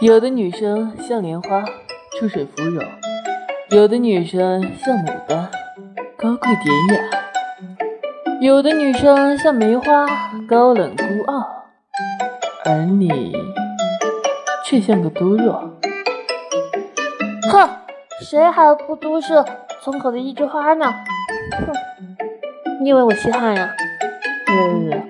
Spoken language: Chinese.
有的女生像莲花，出水芙蓉；有的女生像牡丹，高贵典雅；有的女生像梅花，高冷孤傲。而你却像个多肉。哼，谁还不都是村口的一枝花呢？哼，你以为我稀罕呀？嗯。